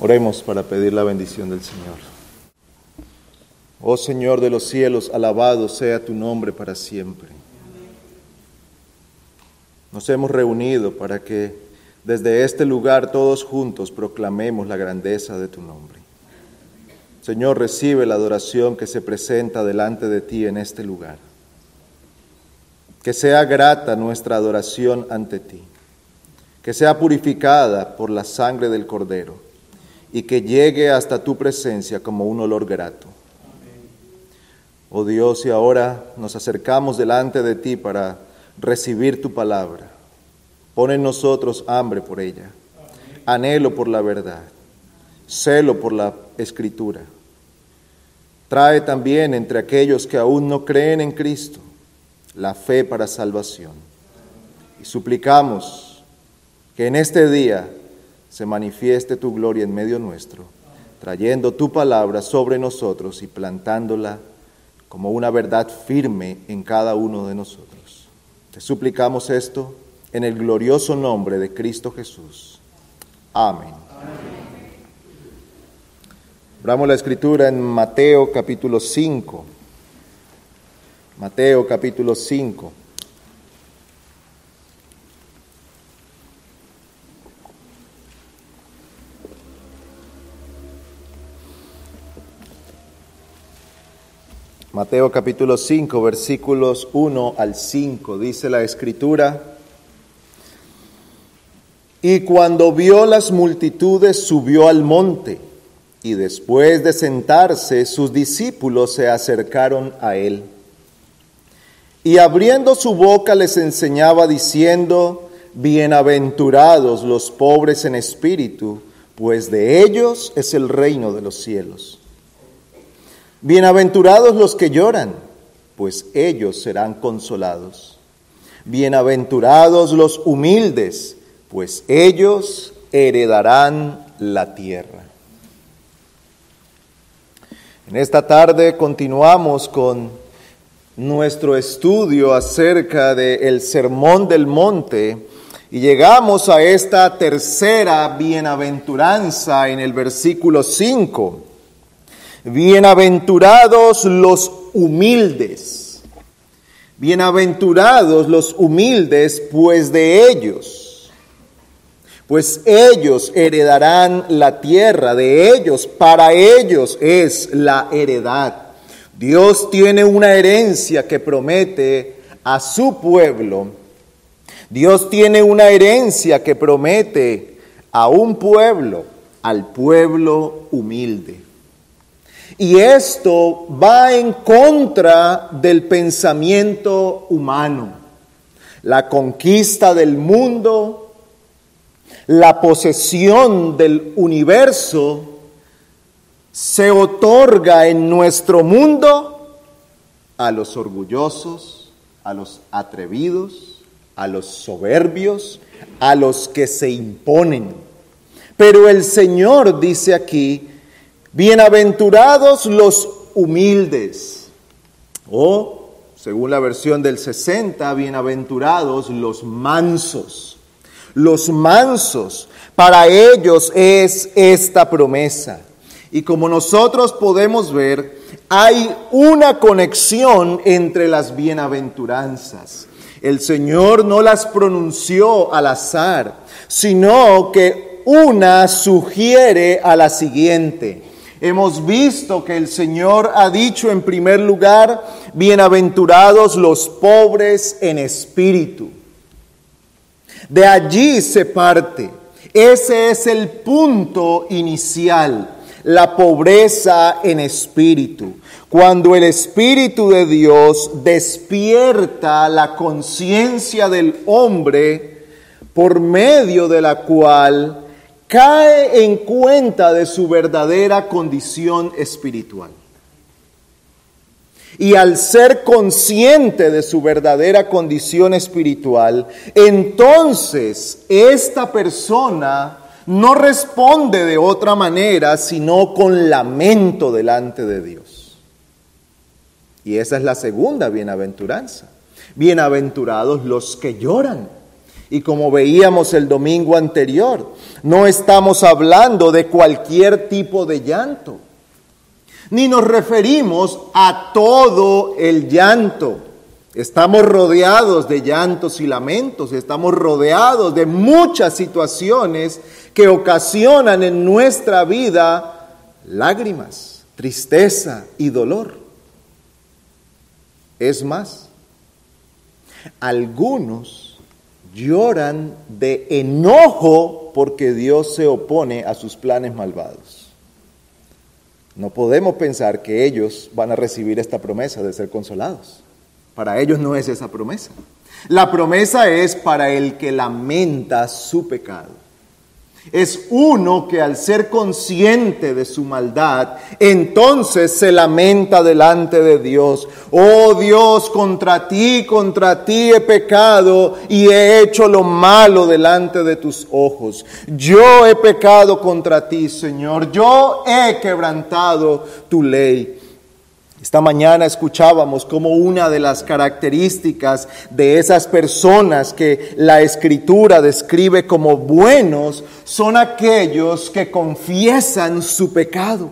Oremos para pedir la bendición del Señor. Oh Señor de los cielos, alabado sea tu nombre para siempre. Nos hemos reunido para que desde este lugar todos juntos proclamemos la grandeza de tu nombre. Señor, recibe la adoración que se presenta delante de ti en este lugar. Que sea grata nuestra adoración ante ti, que sea purificada por la sangre del Cordero y que llegue hasta tu presencia como un olor grato. Oh Dios, y ahora nos acercamos delante de ti para recibir tu palabra. Pon en nosotros hambre por ella, anhelo por la verdad, celo por la escritura. Trae también entre aquellos que aún no creen en Cristo la fe para salvación. Y suplicamos que en este día se manifieste tu gloria en medio nuestro, trayendo tu palabra sobre nosotros y plantándola como una verdad firme en cada uno de nosotros. Te suplicamos esto en el glorioso nombre de Cristo Jesús. Amén. Abramos la escritura en Mateo capítulo 5. Mateo capítulo 5. Mateo capítulo 5, versículos 1 al 5, dice la escritura. Y cuando vio las multitudes, subió al monte, y después de sentarse, sus discípulos se acercaron a él. Y abriendo su boca les enseñaba diciendo, Bienaventurados los pobres en espíritu, pues de ellos es el reino de los cielos. Bienaventurados los que lloran, pues ellos serán consolados. Bienaventurados los humildes, pues ellos heredarán la tierra. En esta tarde continuamos con nuestro estudio acerca del Sermón del Monte y llegamos a esta tercera bienaventuranza en el versículo 5 Bienaventurados los humildes. Bienaventurados los humildes, pues de ellos, pues ellos heredarán la tierra, de ellos, para ellos es la heredad. Dios tiene una herencia que promete a su pueblo. Dios tiene una herencia que promete a un pueblo, al pueblo humilde. Y esto va en contra del pensamiento humano. La conquista del mundo, la posesión del universo, se otorga en nuestro mundo a los orgullosos, a los atrevidos, a los soberbios, a los que se imponen. Pero el Señor dice aquí, Bienaventurados los humildes. O, según la versión del 60, bienaventurados los mansos. Los mansos, para ellos es esta promesa. Y como nosotros podemos ver, hay una conexión entre las bienaventuranzas. El Señor no las pronunció al azar, sino que una sugiere a la siguiente. Hemos visto que el Señor ha dicho en primer lugar, bienaventurados los pobres en espíritu. De allí se parte. Ese es el punto inicial, la pobreza en espíritu. Cuando el Espíritu de Dios despierta la conciencia del hombre por medio de la cual cae en cuenta de su verdadera condición espiritual. Y al ser consciente de su verdadera condición espiritual, entonces esta persona no responde de otra manera sino con lamento delante de Dios. Y esa es la segunda bienaventuranza. Bienaventurados los que lloran Y como veíamos el domingo anterior, no estamos hablando de cualquier tipo de llanto, ni nos referimos a todo el llanto. Estamos rodeados de llantos y lamentos, estamos rodeados de muchas situaciones que ocasionan en nuestra vida lágrimas, tristeza y dolor. Es más, algunos lloran de enojo porque Dios se opone a sus planes malvados. No podemos pensar que ellos van a recibir esta promesa de ser consolados. Para ellos no es esa promesa. La promesa es para el que lamenta su pecado. Es uno que al ser consciente de su maldad, entonces se lamenta delante de Dios. Oh Dios, contra ti, contra ti he pecado y he hecho lo malo delante de tus ojos. Yo he pecado contra ti, Señor. Yo he quebrantado tu ley. Esta mañana escuchábamos como una de las características de esas personas que la escritura describe como buenos son aquellos que confiesan su pecado.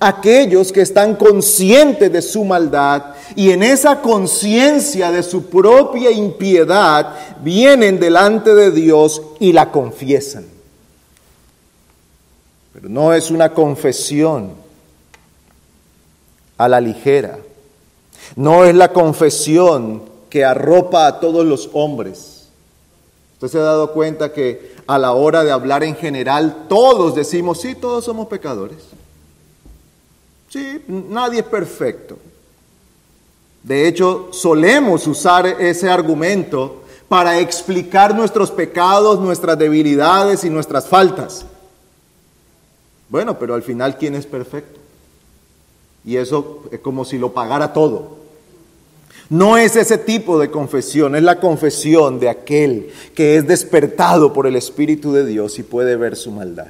Aquellos que están conscientes de su maldad y en esa conciencia de su propia impiedad vienen delante de Dios y la confiesan. Pero no es una confesión a la ligera. No es la confesión que arropa a todos los hombres. Usted se ha dado cuenta que a la hora de hablar en general todos decimos, sí, todos somos pecadores. Sí, nadie es perfecto. De hecho, solemos usar ese argumento para explicar nuestros pecados, nuestras debilidades y nuestras faltas. Bueno, pero al final, ¿quién es perfecto? Y eso es como si lo pagara todo. No es ese tipo de confesión, es la confesión de aquel que es despertado por el Espíritu de Dios y puede ver su maldad.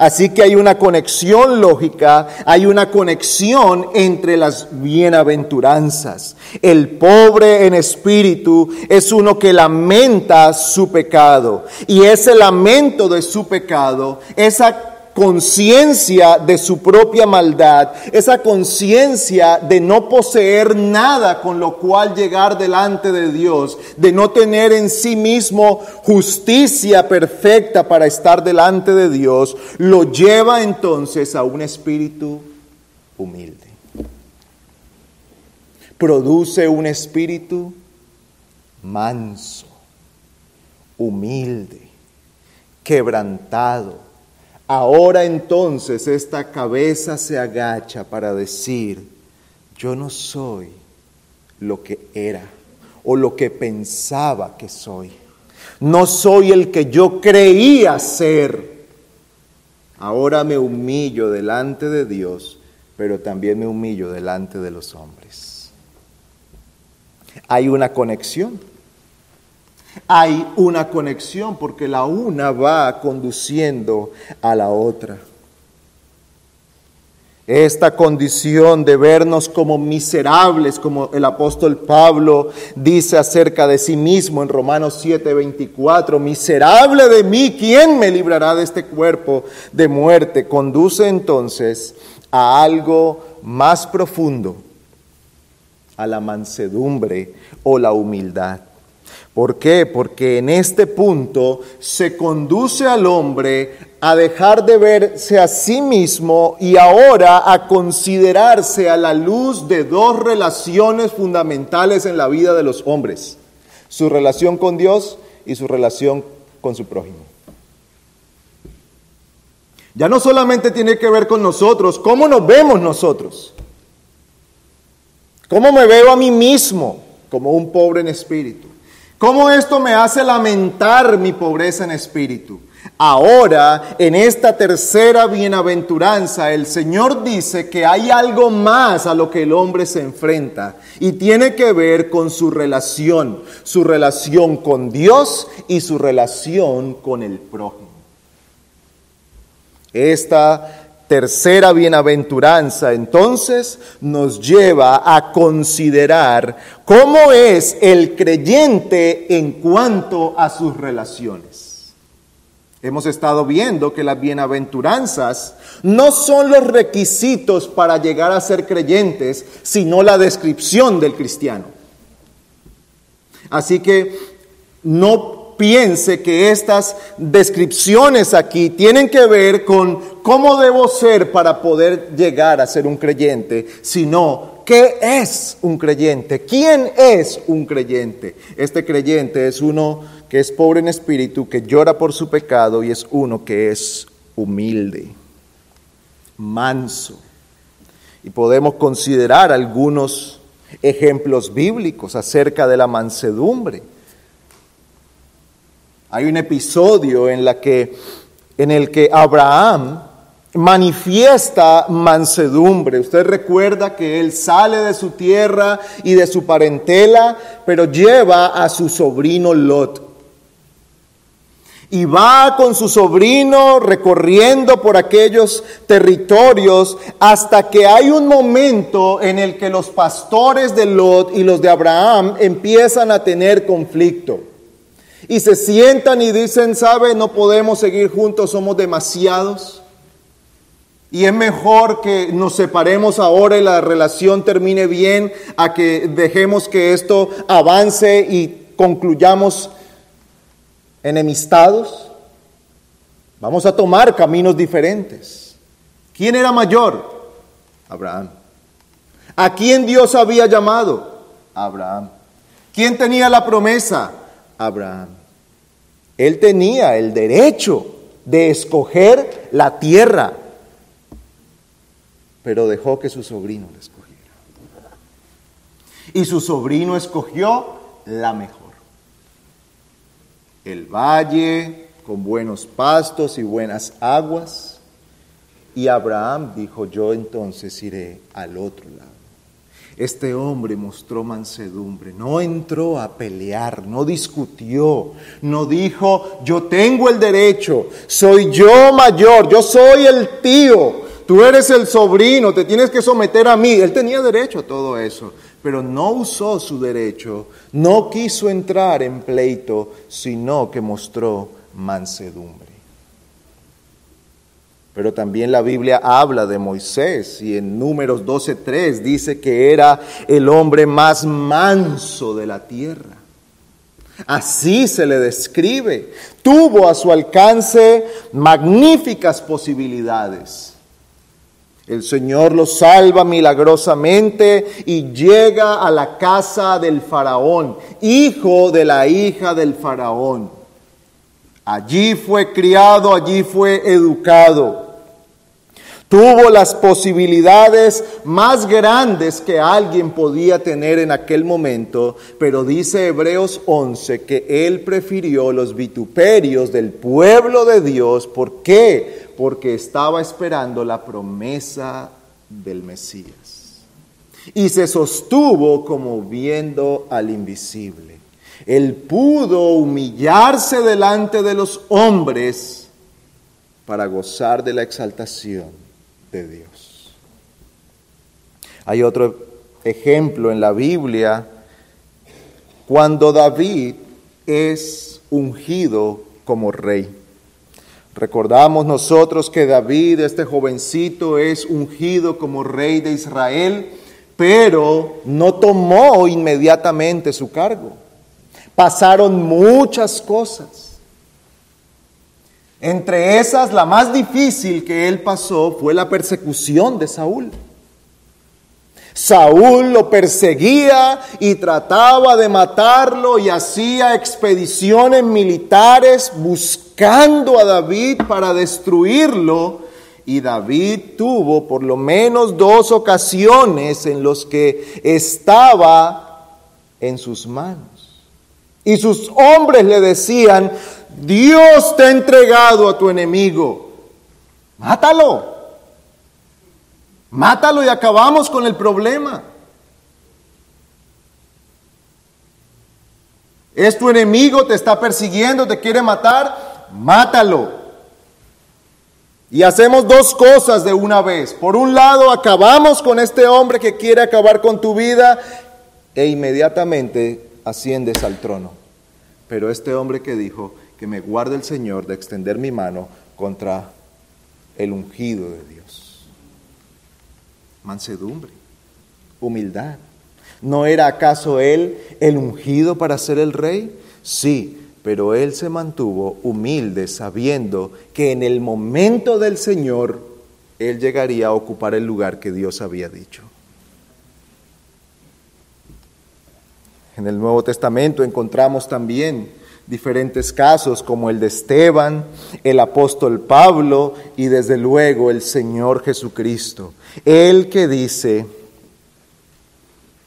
Así que hay una conexión lógica, hay una conexión entre las bienaventuranzas. El pobre en espíritu es uno que lamenta su pecado y ese lamento de su pecado, esa conciencia de su propia maldad, esa conciencia de no poseer nada con lo cual llegar delante de Dios, de no tener en sí mismo justicia perfecta para estar delante de Dios, lo lleva entonces a un espíritu humilde. Produce un espíritu manso, humilde, quebrantado Ahora entonces esta cabeza se agacha para decir, yo no soy lo que era o lo que pensaba que soy. No soy el que yo creía ser. Ahora me humillo delante de Dios, pero también me humillo delante de los hombres. Hay una conexión hay una conexión porque la una va conduciendo a la otra. Esta condición de vernos como miserables, como el apóstol Pablo dice acerca de sí mismo en Romanos 7:24, miserable de mí, ¿quién me librará de este cuerpo de muerte? Conduce entonces a algo más profundo, a la mansedumbre o la humildad. ¿Por qué? Porque en este punto se conduce al hombre a dejar de verse a sí mismo y ahora a considerarse a la luz de dos relaciones fundamentales en la vida de los hombres. Su relación con Dios y su relación con su prójimo. Ya no solamente tiene que ver con nosotros, cómo nos vemos nosotros. ¿Cómo me veo a mí mismo como un pobre en espíritu? ¿Cómo esto me hace lamentar mi pobreza en espíritu? Ahora, en esta tercera bienaventuranza, el Señor dice que hay algo más a lo que el hombre se enfrenta y tiene que ver con su relación, su relación con Dios y su relación con el prójimo. Esta tercera bienaventuranza entonces nos lleva a considerar cómo es el creyente en cuanto a sus relaciones. Hemos estado viendo que las bienaventuranzas no son los requisitos para llegar a ser creyentes, sino la descripción del cristiano. Así que no piense que estas descripciones aquí tienen que ver con cómo debo ser para poder llegar a ser un creyente, sino qué es un creyente, quién es un creyente. Este creyente es uno que es pobre en espíritu, que llora por su pecado y es uno que es humilde, manso. Y podemos considerar algunos ejemplos bíblicos acerca de la mansedumbre. Hay un episodio en, el que Abraham manifiesta mansedumbre. Usted recuerda que él sale de su tierra y de su parentela, pero lleva a su sobrino Lot. Y va con su sobrino recorriendo por aquellos territorios hasta que hay un momento en el que los pastores de Lot y los de Abraham empiezan a tener conflicto. Y se sientan y dicen, ¿sabe? No podemos seguir juntos, somos demasiados. Y es mejor que nos separemos ahora y la relación termine bien a que dejemos que esto avance y concluyamos enemistados. Vamos a tomar caminos diferentes. ¿Quién era mayor? Abraham. ¿A quién Dios había llamado? Abraham. ¿Quién tenía la promesa? Abraham. Él tenía el derecho de escoger la tierra, pero dejó que su sobrino la escogiera. Y su sobrino escogió la mejor. El valle con buenos pastos y buenas aguas. Y Abraham dijo, yo entonces iré al otro lado. Este hombre mostró mansedumbre, no entró a pelear, no discutió, no dijo, yo tengo el derecho, soy yo mayor, yo soy el tío, tú eres el sobrino, te tienes que someter a mí. Él tenía derecho a todo eso, pero no usó su derecho, no quiso entrar en pleito, sino que mostró mansedumbre. Pero también la Biblia habla de Moisés y en números 12.3 dice que era el hombre más manso de la tierra. Así se le describe. Tuvo a su alcance magníficas posibilidades. El Señor lo salva milagrosamente y llega a la casa del faraón, hijo de la hija del faraón. Allí fue criado, allí fue educado. Tuvo las posibilidades más grandes que alguien podía tener en aquel momento, pero dice Hebreos 11 que él prefirió los vituperios del pueblo de Dios. ¿Por qué? Porque estaba esperando la promesa del Mesías. Y se sostuvo como viendo al invisible. Él pudo humillarse delante de los hombres para gozar de la exaltación Dios. Hay otro ejemplo en la Biblia cuando David es ungido como rey. Recordamos nosotros que David, este jovencito, es ungido como rey de Israel, pero no tomó inmediatamente su cargo. Pasaron muchas cosas. Entre esas, la más difícil que él pasó fue la persecución de Saúl. Saúl lo perseguía y trataba de matarlo y hacía expediciones militares buscando a David para destruirlo. Y David tuvo por lo menos dos ocasiones en los que estaba en sus manos. Y sus hombres le decían, Dios te ha entregado a tu enemigo. Mátalo. Mátalo y acabamos con el problema. Es tu enemigo, te está persiguiendo, te quiere matar. Mátalo. Y hacemos dos cosas de una vez. Por un lado, acabamos con este hombre que quiere acabar con tu vida e inmediatamente asciendes al trono. Pero este hombre que dijo que me guarde el Señor de extender mi mano contra el ungido de Dios. Mansedumbre, humildad. ¿No era acaso él el ungido para ser el rey? Sí, pero él se mantuvo humilde sabiendo que en el momento del Señor él llegaría a ocupar el lugar que Dios había dicho. En el Nuevo Testamento encontramos también diferentes casos como el de Esteban, el apóstol Pablo y desde luego el Señor Jesucristo. El que dice,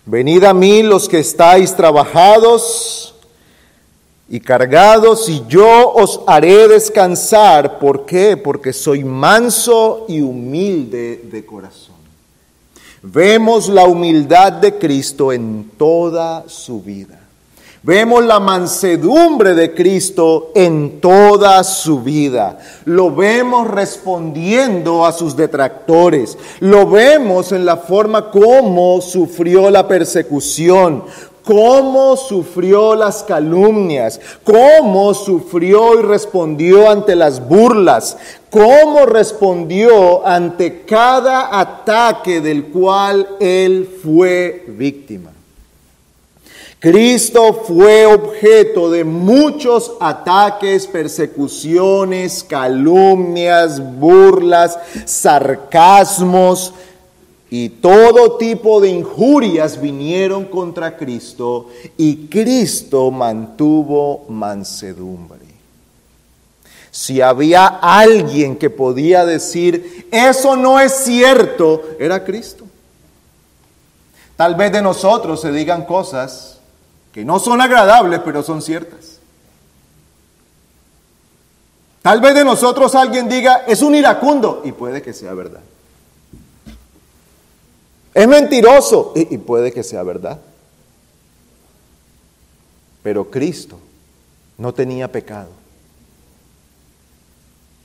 venid a mí los que estáis trabajados y cargados, y yo os haré descansar. ¿Por qué? Porque soy manso y humilde de corazón. Vemos la humildad de Cristo en toda su vida. Vemos la mansedumbre de Cristo en toda su vida. Lo vemos respondiendo a sus detractores. Lo vemos en la forma como sufrió la persecución, cómo sufrió las calumnias, cómo sufrió y respondió ante las burlas, cómo respondió ante cada ataque del cual él fue víctima. Cristo fue objeto de muchos ataques, persecuciones, calumnias, burlas, sarcasmos, y todo tipo de injurias vinieron contra Cristo y Cristo mantuvo mansedumbre. Si había alguien que podía decir, eso no es cierto, era Cristo. Tal vez de nosotros se digan cosas que no son agradables, pero son ciertas. Tal vez de nosotros alguien diga, es un iracundo, y puede que sea verdad. Es mentiroso y, puede que sea verdad. Pero Cristo no tenía pecado.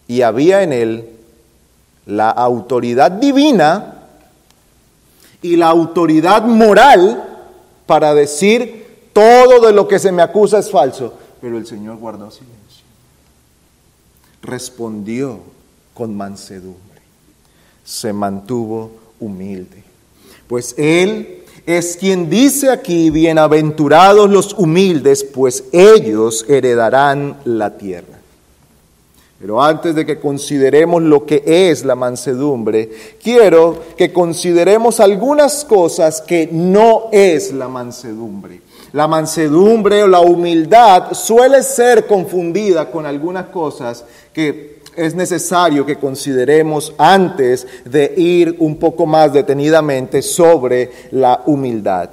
Y había en él la autoridad divina y la autoridad moral para decir todo de lo que se me acusa es falso. Pero el Señor guardó silencio. Respondió con mansedumbre. Se mantuvo humilde. Pues Él es quien dice aquí, bienaventurados los humildes, pues ellos heredarán la tierra. Pero antes de que consideremos lo que es la mansedumbre, quiero que consideremos algunas cosas que no es la mansedumbre. La mansedumbre o la humildad suele ser confundida con algunas cosas que es necesario que consideremos antes de ir un poco más detenidamente sobre la humildad.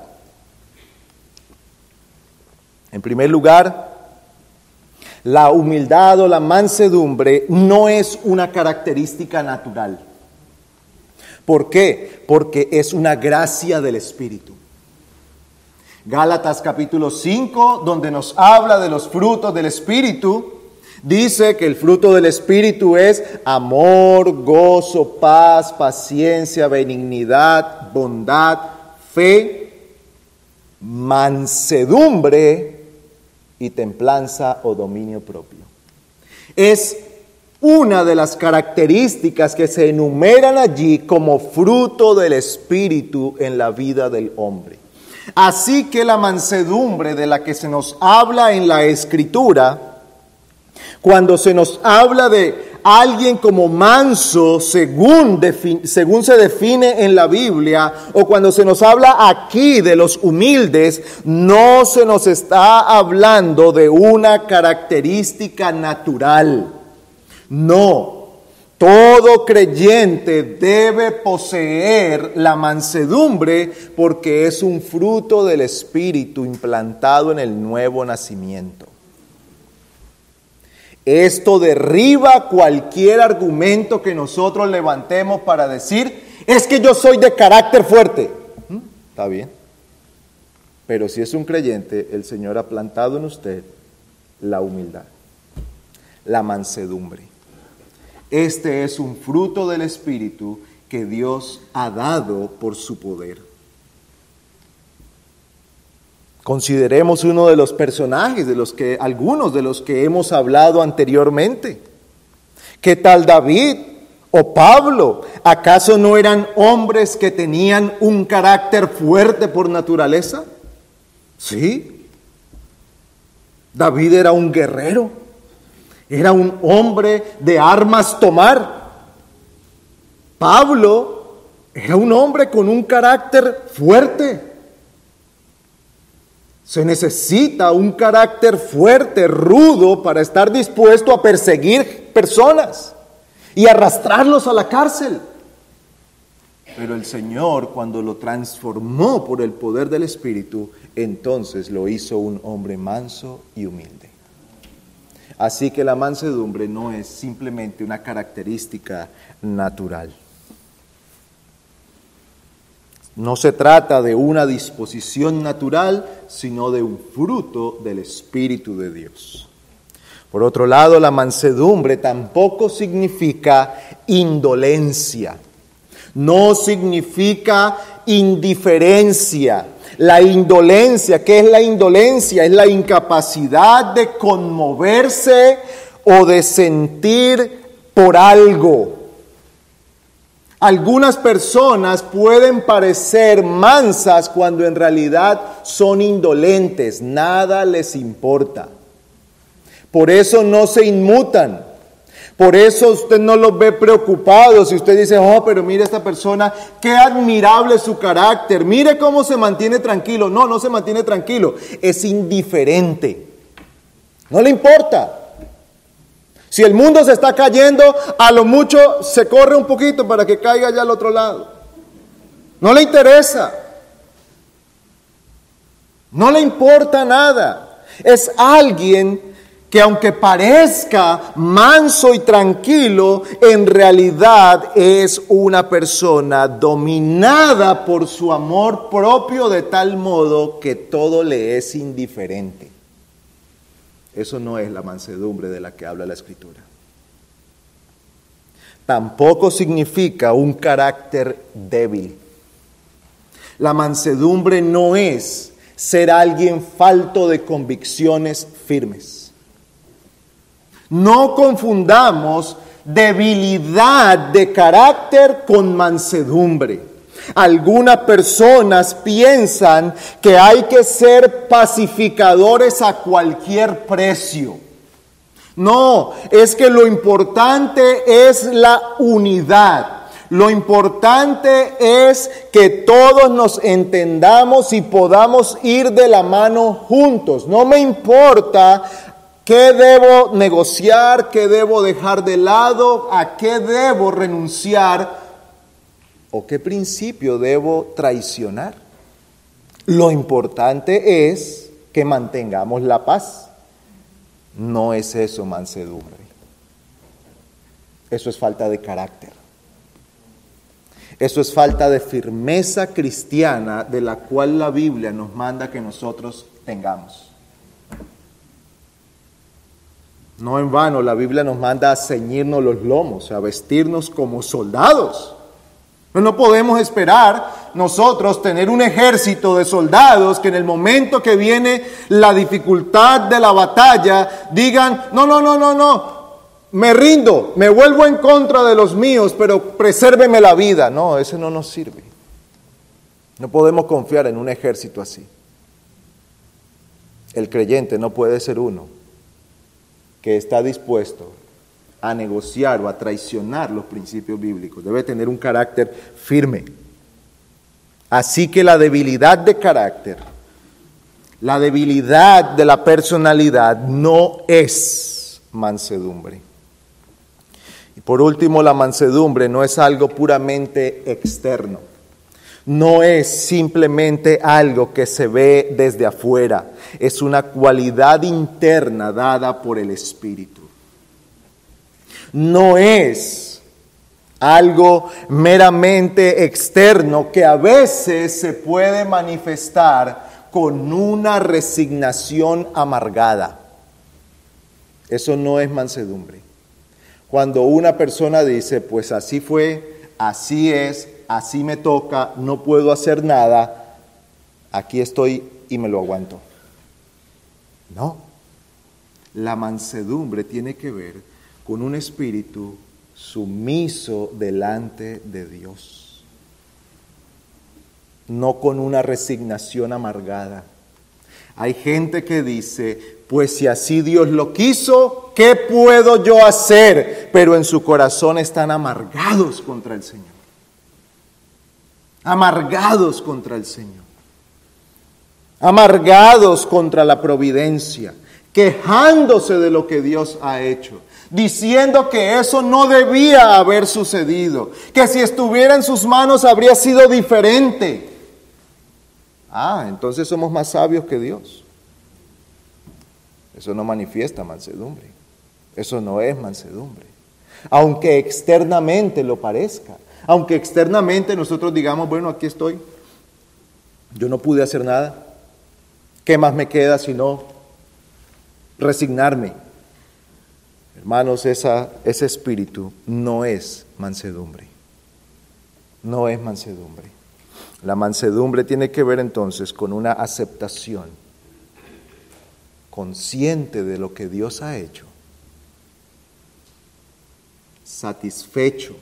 En primer lugar, la humildad o la mansedumbre no es una característica natural. ¿Por qué? Porque es una gracia del Espíritu. Gálatas capítulo 5, donde nos habla de los frutos del Espíritu, Dice que el fruto del Espíritu es amor, gozo, paz, paciencia, benignidad, bondad, fe, mansedumbre y templanza o dominio propio. Es una de las características que se enumeran allí como fruto del Espíritu en la vida del hombre. Así que la mansedumbre de la que se nos habla en la Escritura, cuando se nos habla de alguien como manso, según, según, se define en la Biblia, o cuando se nos habla aquí de los humildes, no se nos está hablando de una característica natural. No, todo creyente debe poseer la mansedumbre porque es un fruto del Espíritu implantado en el nuevo nacimiento. Esto derriba cualquier argumento que nosotros levantemos para decir, es que yo soy de carácter fuerte. ¿Mm? Está bien. Pero si es un creyente, el Señor ha plantado en usted la humildad, la mansedumbre. Este es un fruto del Espíritu que Dios ha dado por su poder. Consideremos uno de los personajes de los que algunos de los que hemos hablado anteriormente. ¿Qué tal David o Pablo? ¿Acaso no eran hombres que tenían un carácter fuerte por naturaleza? Sí. David era un guerrero, era un hombre de armas tomar. Pablo era un hombre con un carácter fuerte. Se necesita un carácter fuerte, rudo, para estar dispuesto a perseguir personas y arrastrarlos a la cárcel. Pero el Señor, cuando lo transformó por el poder del Espíritu, entonces lo hizo un hombre manso y humilde. Así que la mansedumbre no es simplemente una característica natural. No se trata de una disposición natural, sino de un fruto del Espíritu de Dios. Por otro lado, la mansedumbre tampoco significa indolencia, no significa indiferencia. La indolencia, ¿qué es la indolencia? Es la incapacidad de conmoverse o de sentir por algo. Algunas personas pueden parecer mansas cuando en realidad son indolentes, nada les importa. Por eso no se inmutan. Por eso usted no los ve preocupados. Si usted dice, oh, pero mire esta persona, qué admirable su carácter, mire cómo se mantiene tranquilo. No, no se mantiene tranquilo, es indiferente. No le importa. Si el mundo se está cayendo, a lo mucho se corre un poquito para que caiga ya al otro lado. No le interesa. No le importa nada. Es alguien que aunque parezca manso y tranquilo, en realidad es una persona dominada por su amor propio de tal modo que todo le es indiferente. Eso no es la mansedumbre de la que habla la escritura. Tampoco significa un carácter débil. La mansedumbre no es ser alguien falto de convicciones firmes. No confundamos debilidad de carácter con mansedumbre. Algunas personas piensan que hay que ser pacificadores a cualquier precio. No, es que lo importante es la unidad. Lo importante es que todos nos entendamos y podamos ir de la mano juntos. No me importa qué debo negociar, qué debo dejar de lado, a qué debo renunciar o qué principio debo traicionar. Lo importante es que mantengamos la paz. No es eso mansedumbre. Eso es falta de carácter. Eso es falta de firmeza cristiana de la cual la Biblia nos manda que nosotros tengamos. No en vano la Biblia nos manda a ceñirnos los lomos, a vestirnos como soldados. No podemos esperar nosotros tener un ejército de soldados que en el momento que viene la dificultad de la batalla digan, no, no, no, no, no, me rindo, me vuelvo en contra de los míos, pero presérveme la vida. No, eso no nos sirve. No podemos confiar en un ejército así. El creyente no puede ser uno que está dispuesto a negociar o a traicionar los principios bíblicos. Debe tener un carácter firme. Así que la debilidad de carácter, la debilidad de la personalidad no es mansedumbre. Y por último, la mansedumbre no es algo puramente externo. No es simplemente algo que se ve desde afuera, es una cualidad interna dada por el Espíritu no es algo meramente externo que a veces se puede manifestar con una resignación amargada. Eso no es mansedumbre. Cuando una persona dice, pues así fue, así es, así me toca, no puedo hacer nada, aquí estoy y me lo aguanto. No. La mansedumbre tiene que ver con un espíritu sumiso delante de Dios, no con una resignación amargada. Hay gente que dice, pues si así Dios lo quiso, ¿qué puedo yo hacer? Pero en su corazón están amargados contra el Señor. Amargados contra el Señor. Amargados contra la providencia. Quejándose de lo que Dios ha hecho diciendo que eso no debía haber sucedido, que si estuviera en sus manos habría sido diferente. Ah, entonces somos más sabios que Dios. Eso no manifiesta mansedumbre. Eso no es mansedumbre. Aunque externamente lo parezca. Aunque externamente nosotros digamos, bueno, aquí estoy. Yo no pude hacer nada. ¿Qué más me queda sino resignarme? Hermanos, ese espíritu no es mansedumbre. No es mansedumbre. La mansedumbre tiene que ver entonces con una aceptación consciente de lo que Dios ha hecho, satisfecho.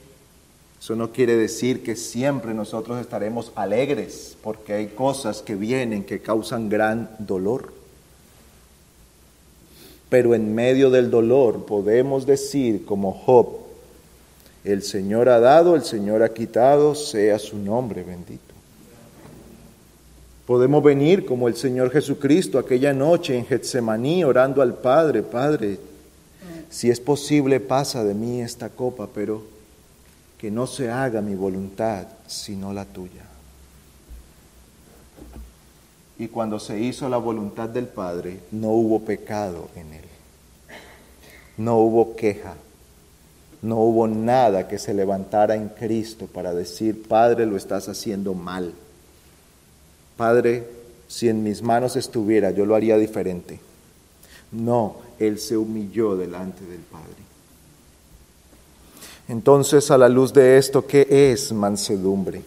Eso no quiere decir que siempre nosotros estaremos alegres, porque hay cosas que vienen que causan gran dolor. Pero en medio del dolor podemos decir como Job, el Señor ha dado, el Señor ha quitado, sea su nombre bendito. Podemos venir como el Señor Jesucristo aquella noche en Getsemaní orando al Padre, Padre, si es posible pasa de mí esta copa, pero que no se haga mi voluntad sino la tuya. Y cuando se hizo la voluntad del Padre, no hubo pecado en él. No hubo queja. No hubo nada que se levantara en Cristo para decir, Padre, lo estás haciendo mal. Padre, si en mis manos estuviera, yo lo haría diferente. No, Él se humilló delante del Padre. Entonces, a la luz de esto, ¿qué es mansedumbre?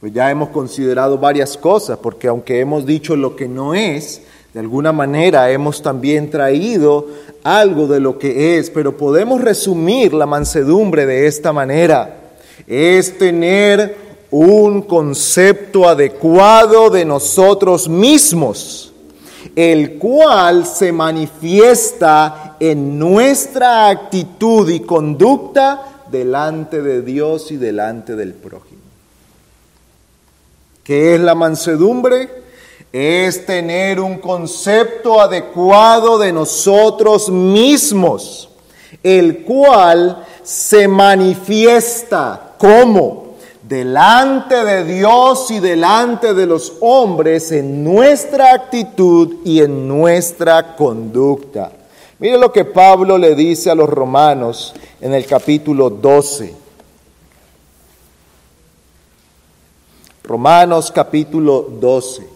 Pues ya hemos considerado varias cosas, porque aunque hemos dicho lo que no es, de alguna manera hemos también traído algo de lo que es, pero podemos resumir la mansedumbre de esta manera. Es tener un concepto adecuado de nosotros mismos, el cual se manifiesta en nuestra actitud y conducta delante de Dios y delante del prójimo. ¿Qué es la mansedumbre? Es tener un concepto adecuado de nosotros mismos, el cual se manifiesta como delante de Dios y delante de los hombres en nuestra actitud y en nuestra conducta. Mire lo que Pablo le dice a los romanos en el capítulo 12. Romanos capítulo 12.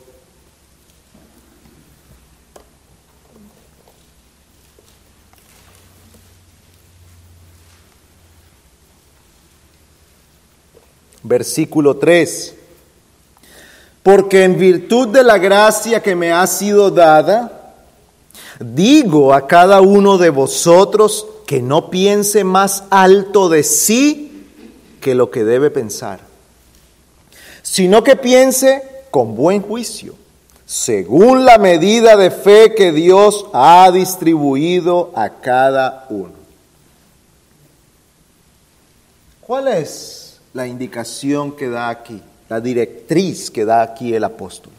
Versículo 3. Porque en virtud de la gracia que me ha sido dada, digo a cada uno de vosotros que no piense más alto de sí que lo que debe pensar sino que piense con buen juicio, según la medida de fe que Dios ha distribuido a cada uno. ¿Cuál es la indicación que da aquí, la directriz que da aquí el apóstol?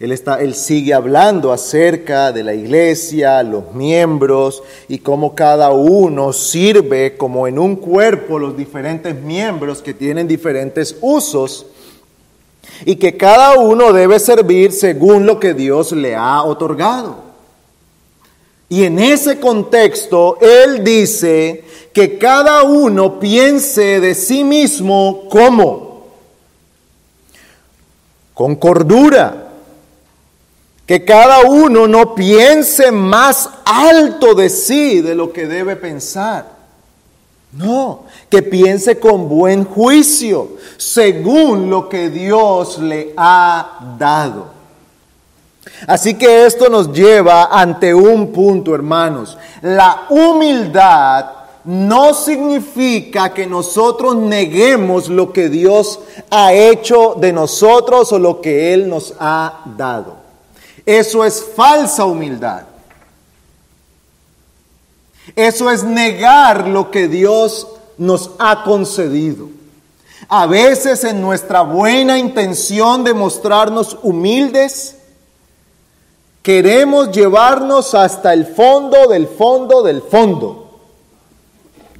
Él, está, él sigue hablando acerca de la iglesia, los miembros y cómo cada uno sirve como en un cuerpo los diferentes miembros que tienen diferentes usos y que cada uno debe servir según lo que Dios le ha otorgado. Y en ese contexto, Él dice que cada uno piense de sí mismo como con cordura Que cada uno no piense más alto de sí de lo que debe pensar. No, que piense con buen juicio, según lo que Dios le ha dado. Así que esto nos lleva ante un punto, hermanos. La humildad no significa que nosotros neguemos lo que Dios ha hecho de nosotros o lo que Él nos ha dado. Eso es falsa humildad. Eso es negar lo que Dios nos ha concedido. A veces en nuestra buena intención de mostrarnos humildes, queremos llevarnos hasta el fondo del fondo del fondo.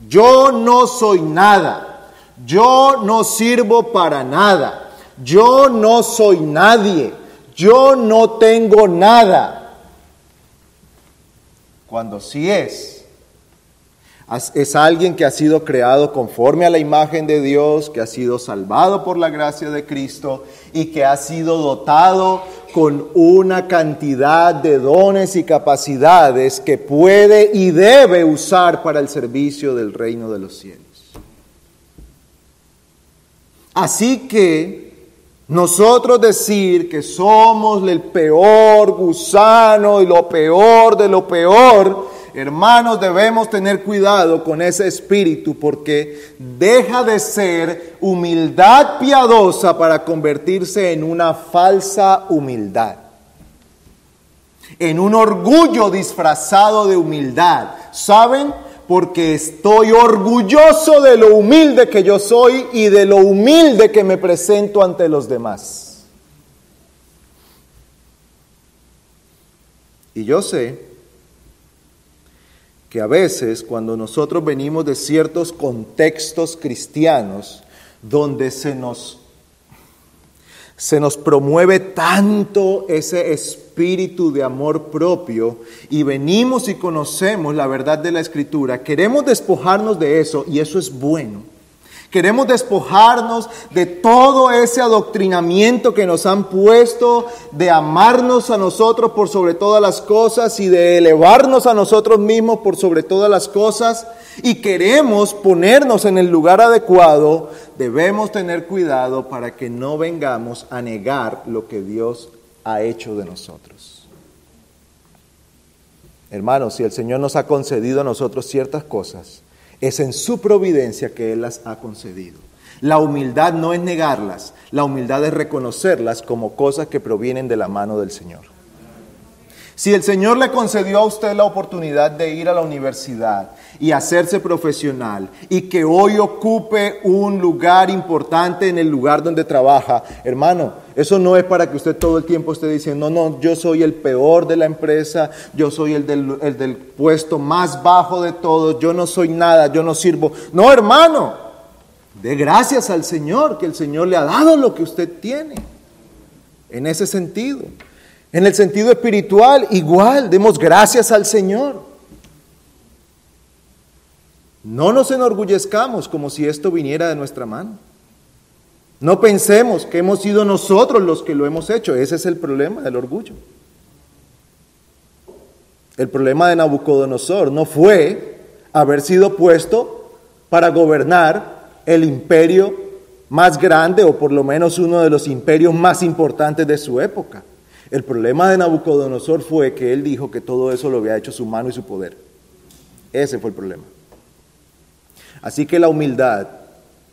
Yo no soy nada. Yo no sirvo para nada. Yo no soy nadie yo no tengo nada. Cuando sí es, es alguien que ha sido creado conforme a la imagen de Dios, que ha sido salvado por la gracia de Cristo y que ha sido dotado con una cantidad de dones y capacidades que puede y debe usar para el servicio del reino de los cielos. Así que nosotros decir que somos el peor gusano y lo peor de lo peor, hermanos, debemos tener cuidado con ese espíritu porque deja de ser humildad piadosa para convertirse en una falsa humildad, en un orgullo disfrazado de humildad. ¿Saben? Porque estoy orgulloso de lo humilde que yo soy y de lo humilde que me presento ante los demás. Y yo sé que a veces cuando nosotros venimos de ciertos contextos cristianos donde se nos se nos promueve tanto ese espíritu de amor propio y venimos y conocemos la verdad de la escritura, queremos despojarnos de eso y eso es bueno. Queremos despojarnos de todo ese adoctrinamiento que nos han puesto de amarnos a nosotros por sobre todas las cosas y de elevarnos a nosotros mismos por sobre todas las cosas y queremos ponernos en el lugar adecuado, debemos tener cuidado para que no vengamos a negar lo que Dios ha hecho de nosotros. Hermanos, si el Señor nos ha concedido a nosotros ciertas cosas, es en su providencia que Él las ha concedido. La humildad no es negarlas, la humildad es reconocerlas como cosas que provienen de la mano del Señor. Si el Señor le concedió a usted la oportunidad de ir a la universidad y hacerse profesional y que hoy ocupe un lugar importante en el lugar donde trabaja, hermano, eso no es para que usted todo el tiempo esté diciendo, no, no, yo soy el peor de la empresa, yo soy el del, el del puesto más bajo de todos, yo no soy nada, yo no sirvo. No, hermano, dé gracias al Señor, que el Señor le ha dado lo que usted tiene. En ese sentido. En el sentido espiritual, igual, demos gracias al Señor. No nos enorgullezcamos como si esto viniera de nuestra mano. No pensemos que hemos sido nosotros los que lo hemos hecho. Ese es el problema del orgullo. El problema de Nabucodonosor no fue haber sido puesto para gobernar el imperio más grande o por lo menos uno de los imperios más importantes de su época. El problema de Nabucodonosor fue que él dijo que todo eso lo había hecho su mano y su poder. Ese fue el problema. Así que la humildad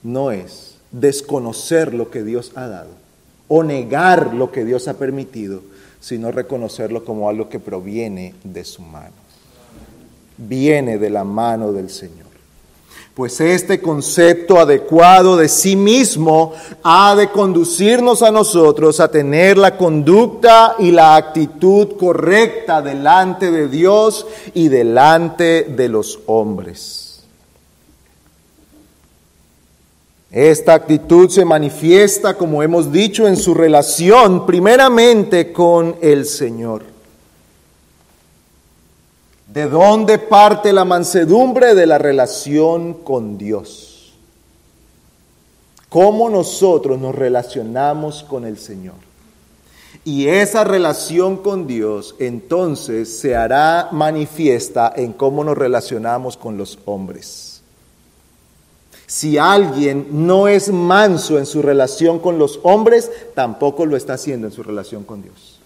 no es desconocer lo que Dios ha dado o negar lo que Dios ha permitido, sino reconocerlo como algo que proviene de su mano. Viene de la mano del Señor. Pues este concepto adecuado de sí mismo ha de conducirnos a nosotros a tener la conducta y la actitud correcta delante de Dios y delante de los hombres. Esta actitud se manifiesta, como hemos dicho, en su relación primeramente con el Señor. ¿De dónde parte la mansedumbre de la relación con Dios? ¿Cómo nosotros nos relacionamos con el Señor? Y esa relación con Dios entonces se hará manifiesta en cómo nos relacionamos con los hombres. Si alguien no es manso en su relación con los hombres, tampoco lo está haciendo en su relación con Dios.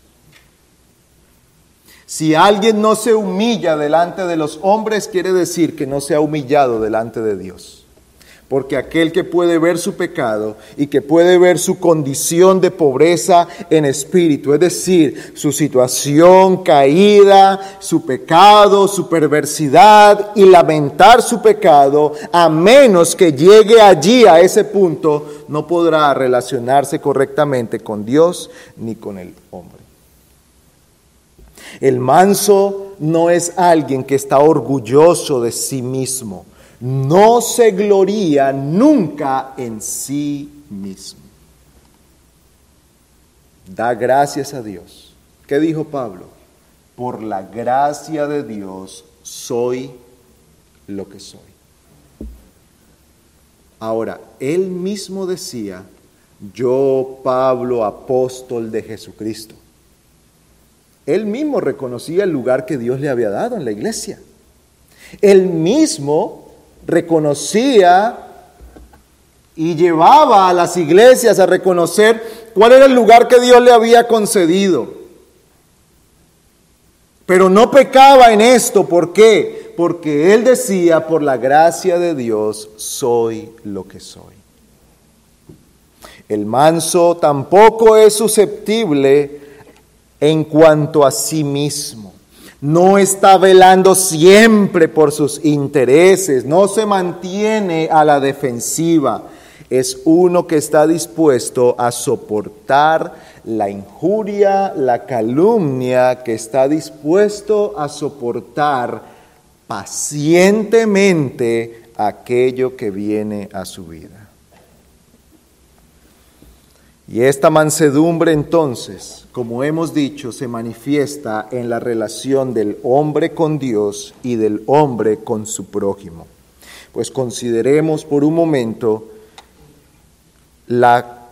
Si alguien no se humilla delante de los hombres, quiere decir que no se ha humillado delante de Dios. Porque aquel que puede ver su pecado y que puede ver su condición de pobreza en espíritu, es decir, su situación caída, su pecado, su perversidad y lamentar su pecado, a menos que llegue allí a ese punto, no podrá relacionarse correctamente con Dios ni con el hombre. El manso no es alguien que está orgulloso de sí mismo. No se gloría nunca en sí mismo. Da gracias a Dios. ¿Qué dijo Pablo? Por la gracia de Dios soy lo que soy. Ahora, él mismo decía, yo Pablo, apóstol de Jesucristo. Él mismo reconocía el lugar que Dios le había dado en la iglesia. Él mismo reconocía y llevaba a las iglesias a reconocer cuál era el lugar que Dios le había concedido. Pero no pecaba en esto, ¿por qué? Porque él decía, por la gracia de Dios soy lo que soy. El manso tampoco es susceptible en cuanto a sí mismo. No está velando siempre por sus intereses, no se mantiene a la defensiva. Es uno que está dispuesto a soportar la injuria, la calumnia, que está dispuesto a soportar pacientemente aquello que viene a su vida. Y esta mansedumbre entonces, como hemos dicho, se manifiesta en la relación del hombre con Dios y del hombre con su prójimo. Pues consideremos por un momento la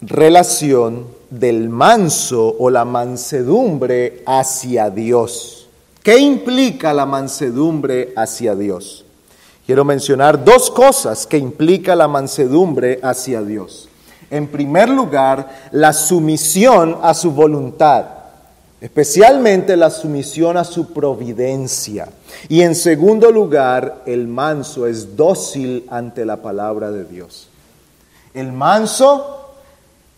relación del manso o la mansedumbre hacia Dios. ¿Qué implica la mansedumbre hacia Dios? Quiero mencionar dos cosas que implica la mansedumbre hacia Dios. En primer lugar, la sumisión a su voluntad, especialmente la sumisión a su providencia. Y en segundo lugar, el manso es dócil ante la palabra de Dios. El manso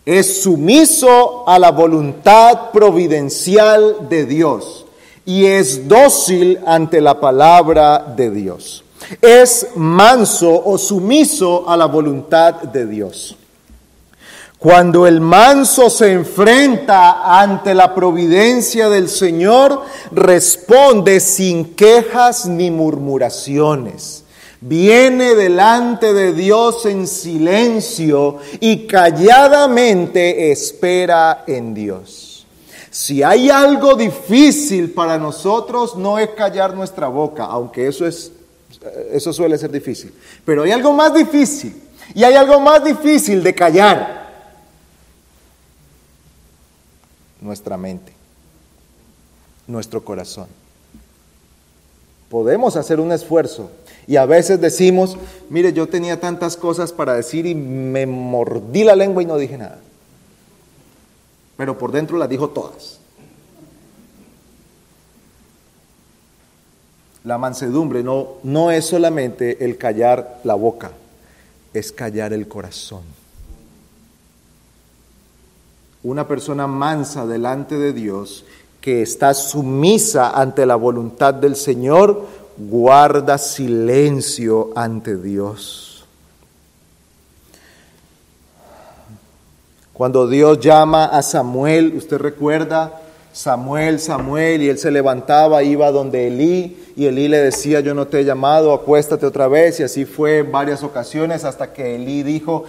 es sumiso a la voluntad providencial de Dios y es dócil ante la palabra de Dios. Es manso o sumiso a la voluntad de Dios. Cuando el manso se enfrenta ante la providencia del Señor, responde sin quejas ni murmuraciones. Viene delante de Dios en silencio y calladamente espera en Dios. Si hay algo difícil para nosotros, no es callar nuestra boca, aunque eso, es, eso suele ser difícil. Pero hay algo más difícil, y hay algo más difícil de callar nuestra mente, nuestro corazón. Podemos hacer un esfuerzo y a veces decimos, mire, yo tenía tantas cosas para decir y me mordí la lengua y no dije nada. Pero por dentro las dijo todas. La mansedumbre no, no es solamente el callar la boca, es callar el corazón. Una persona mansa delante de Dios, que está sumisa ante la voluntad del Señor, guarda silencio ante Dios. Cuando Dios llama a Samuel, usted recuerda, Samuel, Samuel, y él se levantaba, iba donde Elí, y Elí le decía, yo no te he llamado, acuéstate otra vez, y así fue en varias ocasiones hasta que Elí dijo,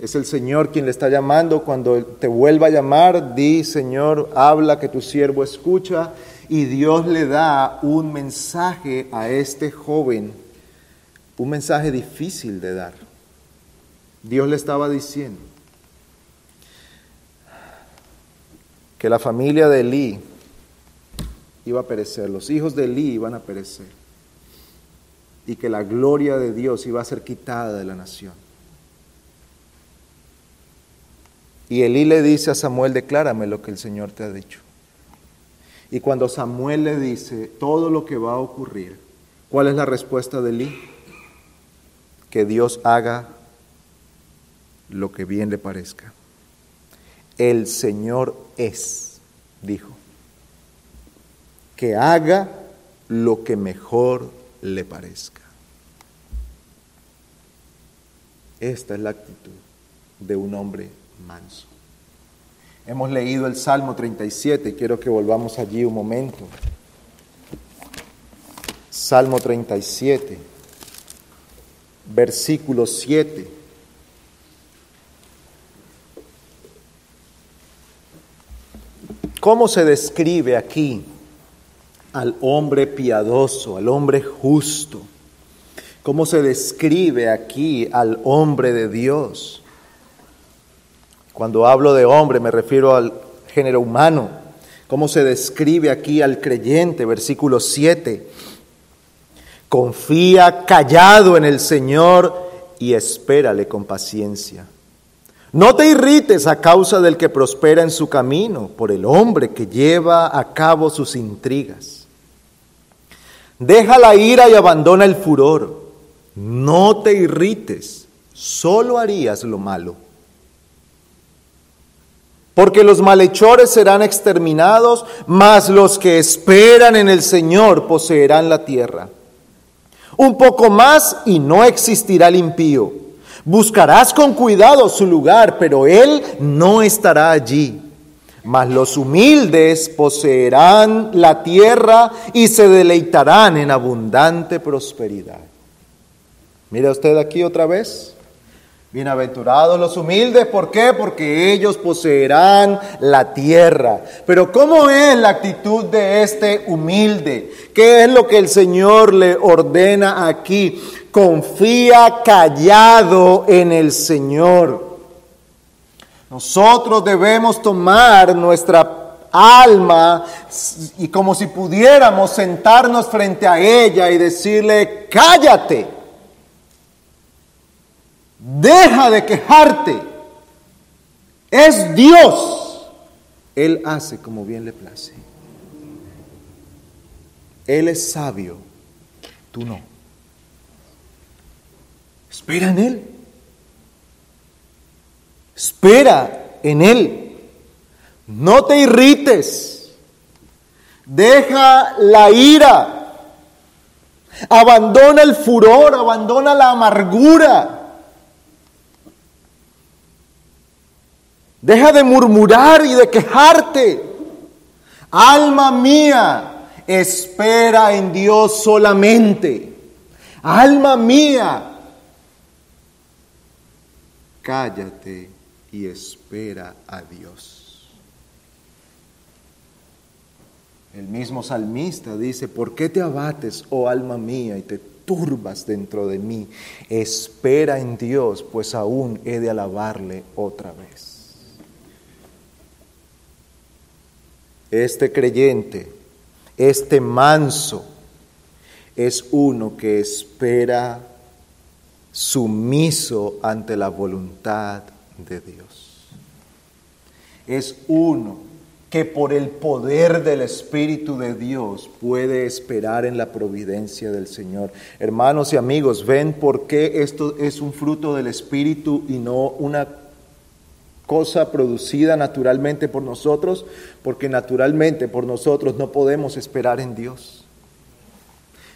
es el Señor quien le está llamando. Cuando te vuelva a llamar, di, Señor, habla que tu siervo escucha. Y Dios le da un mensaje a este joven, un mensaje difícil de dar. Dios le estaba diciendo, que la familia de Elí iba a perecer, los hijos de Elí iban a perecer y que la gloria de Dios iba a ser quitada de la nación. Y Elí le dice a Samuel, declárame lo que el Señor te ha dicho. Y cuando Samuel le dice todo lo que va a ocurrir, ¿cuál es la respuesta de Elí? Que Dios haga lo que bien le parezca. El Señor es, dijo, que haga lo que mejor le parezca. Esta es la actitud de un hombre manso. Hemos leído el Salmo 37, quiero que volvamos allí un momento. Salmo 37, versículo 7. ¿Cómo se describe aquí al hombre piadoso, al hombre justo? ¿Cómo se describe aquí al hombre de Dios? Cuando hablo de hombre me refiero al género humano. ¿Cómo se describe aquí al creyente? Versículo 7. Confía callado en el Señor y espérale con paciencia. No te irrites a causa del que prospera en su camino, por el hombre que lleva a cabo sus intrigas. Deja la ira y abandona el furor. No te irrites, solo harías lo malo. Porque los malhechores serán exterminados, mas los que esperan en el Señor poseerán la tierra. Un poco más y no existirá el impío Buscarás con cuidado su lugar, pero Él no estará allí. Mas los humildes poseerán la tierra y se deleitarán en abundante prosperidad. Mira usted aquí otra vez. Bienaventurados los humildes, ¿por qué? Porque ellos poseerán la tierra. Pero ¿cómo es la actitud de este humilde? ¿Qué es lo que el Señor le ordena aquí? confía callado en el Señor. Nosotros debemos tomar nuestra alma y como si pudiéramos sentarnos frente a ella y decirle, cállate, deja de quejarte, es Dios. Él hace como bien le place. Él es sabio, tú no. Espera en Él. Espera en Él. No te irrites. Deja la ira. Abandona el furor, abandona la amargura. Deja de murmurar y de quejarte. Alma mía, espera en Dios solamente. Alma mía, cállate y espera a Dios. El mismo salmista dice, ¿por qué te abates, oh alma mía, y te turbas dentro de mí? Espera en Dios, pues aún he de alabarle otra vez. Este creyente, este manso, es uno que espera sumiso ante la voluntad de Dios. Es uno que por el poder del Espíritu de Dios puede esperar en la providencia del Señor. Hermanos y amigos, ven por qué esto es un fruto del Espíritu y no una cosa producida naturalmente por nosotros, porque naturalmente por nosotros no podemos esperar en Dios.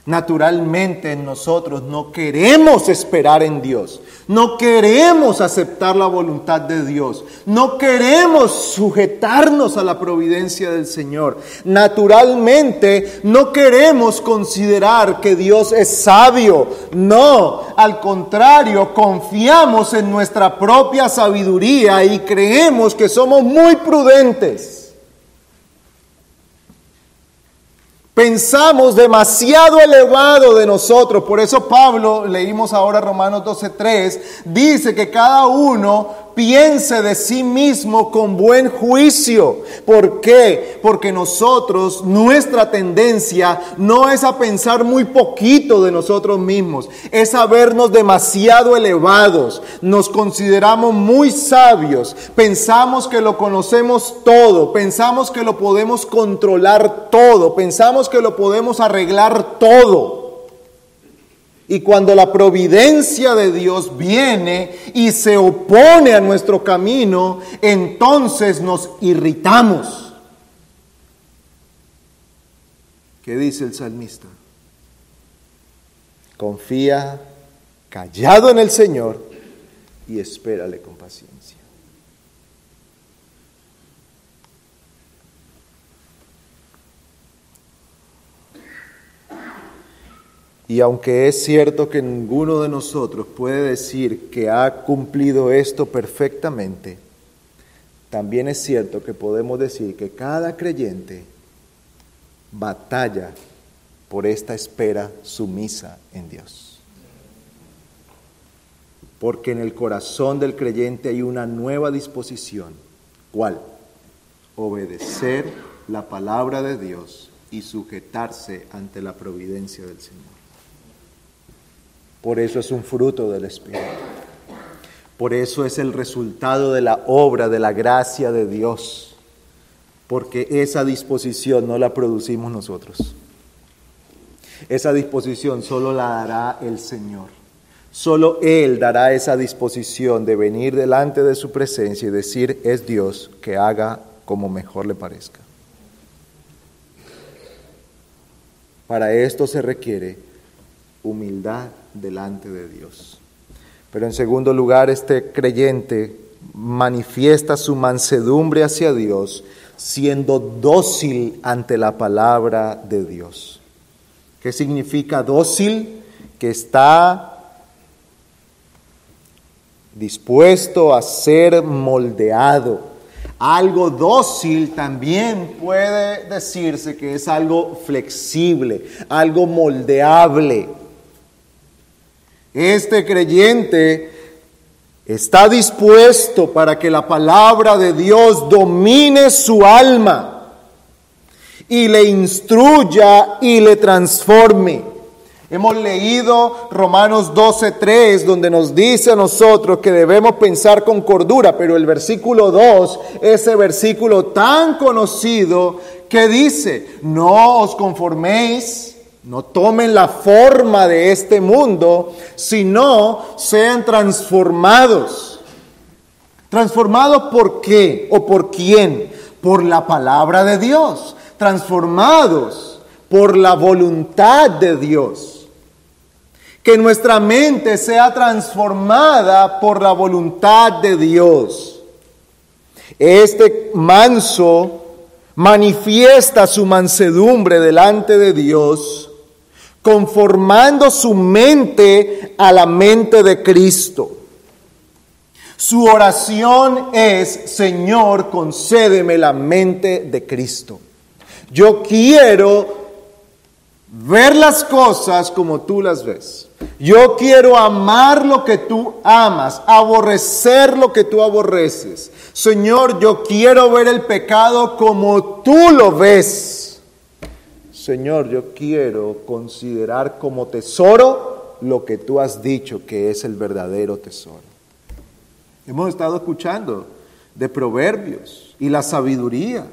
Naturalmente nosotros no queremos esperar en Dios, no queremos aceptar la voluntad de Dios, no queremos sujetarnos a la providencia del Señor. Naturalmente no queremos considerar que Dios es sabio, no, al contrario, confiamos en nuestra propia sabiduría y creemos que somos muy prudentes. Pensamos demasiado elevado de nosotros. Por eso Pablo, leímos ahora Romanos 12.3, dice que cada uno piense de sí mismo con buen juicio. ¿Por qué? Porque nosotros, nuestra tendencia no es a pensar muy poquito de nosotros mismos, es a vernos demasiado elevados. Nos consideramos muy sabios, pensamos que lo conocemos todo, pensamos que lo podemos controlar todo, pensamos que lo podemos arreglar todo. Y cuando la providencia de Dios viene y se opone a nuestro camino, entonces nos irritamos. ¿Qué dice el salmista? Confía callado en el Señor y espérale con paciencia. Y aunque es cierto que ninguno de nosotros puede decir que ha cumplido esto perfectamente, también es cierto que podemos decir que cada creyente batalla por esta espera sumisa en Dios. Porque en el corazón del creyente hay una nueva disposición. ¿Cuál? Obedecer la palabra de Dios y sujetarse ante la providencia del Señor. Por eso es un fruto del Espíritu. Por eso es el resultado de la obra, de la gracia de Dios. Porque esa disposición no la producimos nosotros. Esa disposición solo la dará el Señor. Solo Él dará esa disposición de venir delante de su presencia y decir, es Dios que haga como mejor le parezca. Para esto se requiere humildad delante de Dios. Pero en segundo lugar, este creyente manifiesta su mansedumbre hacia Dios siendo dócil ante la palabra de Dios. ¿Qué significa dócil? Que está dispuesto a ser moldeado. Algo dócil también puede decirse que es algo flexible, algo moldeable. Este creyente está dispuesto para que la palabra de Dios domine su alma y le instruya y le transforme. Hemos leído Romanos 12:3, donde nos dice a nosotros que debemos pensar con cordura, pero el versículo 2, ese versículo tan conocido que dice, no os conforméis no tomen la forma de este mundo, sino sean transformados. ¿Transformados por qué o por quién? Por la palabra de Dios. Transformados por la voluntad de Dios. Que nuestra mente sea transformada por la voluntad de Dios. Este manso manifiesta su mansedumbre delante de Dios conformando su mente a la mente de Cristo. Su oración es, Señor, concédeme la mente de Cristo. Yo quiero ver las cosas como tú las ves. Yo quiero amar lo que tú amas, aborrecer lo que tú aborreces. Señor, yo quiero ver el pecado como tú lo ves. Señor, yo quiero considerar como tesoro lo que tú has dicho que es el verdadero tesoro. Hemos estado escuchando de proverbios y la sabiduría.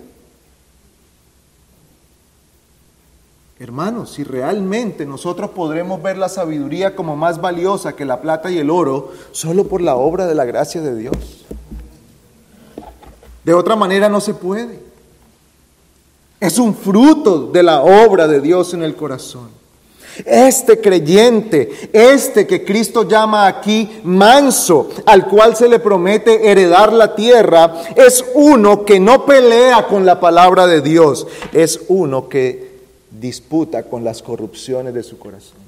Hermanos, si realmente nosotros podremos ver la sabiduría como más valiosa que la plata y el oro, solo por la obra de la gracia de Dios. De otra manera no se puede. Es un fruto de la obra de Dios en el corazón. Este creyente, este que Cristo llama aquí manso, al cual se le promete heredar la tierra, es uno que no pelea con la palabra de Dios, es uno que disputa con las corrupciones de su corazón.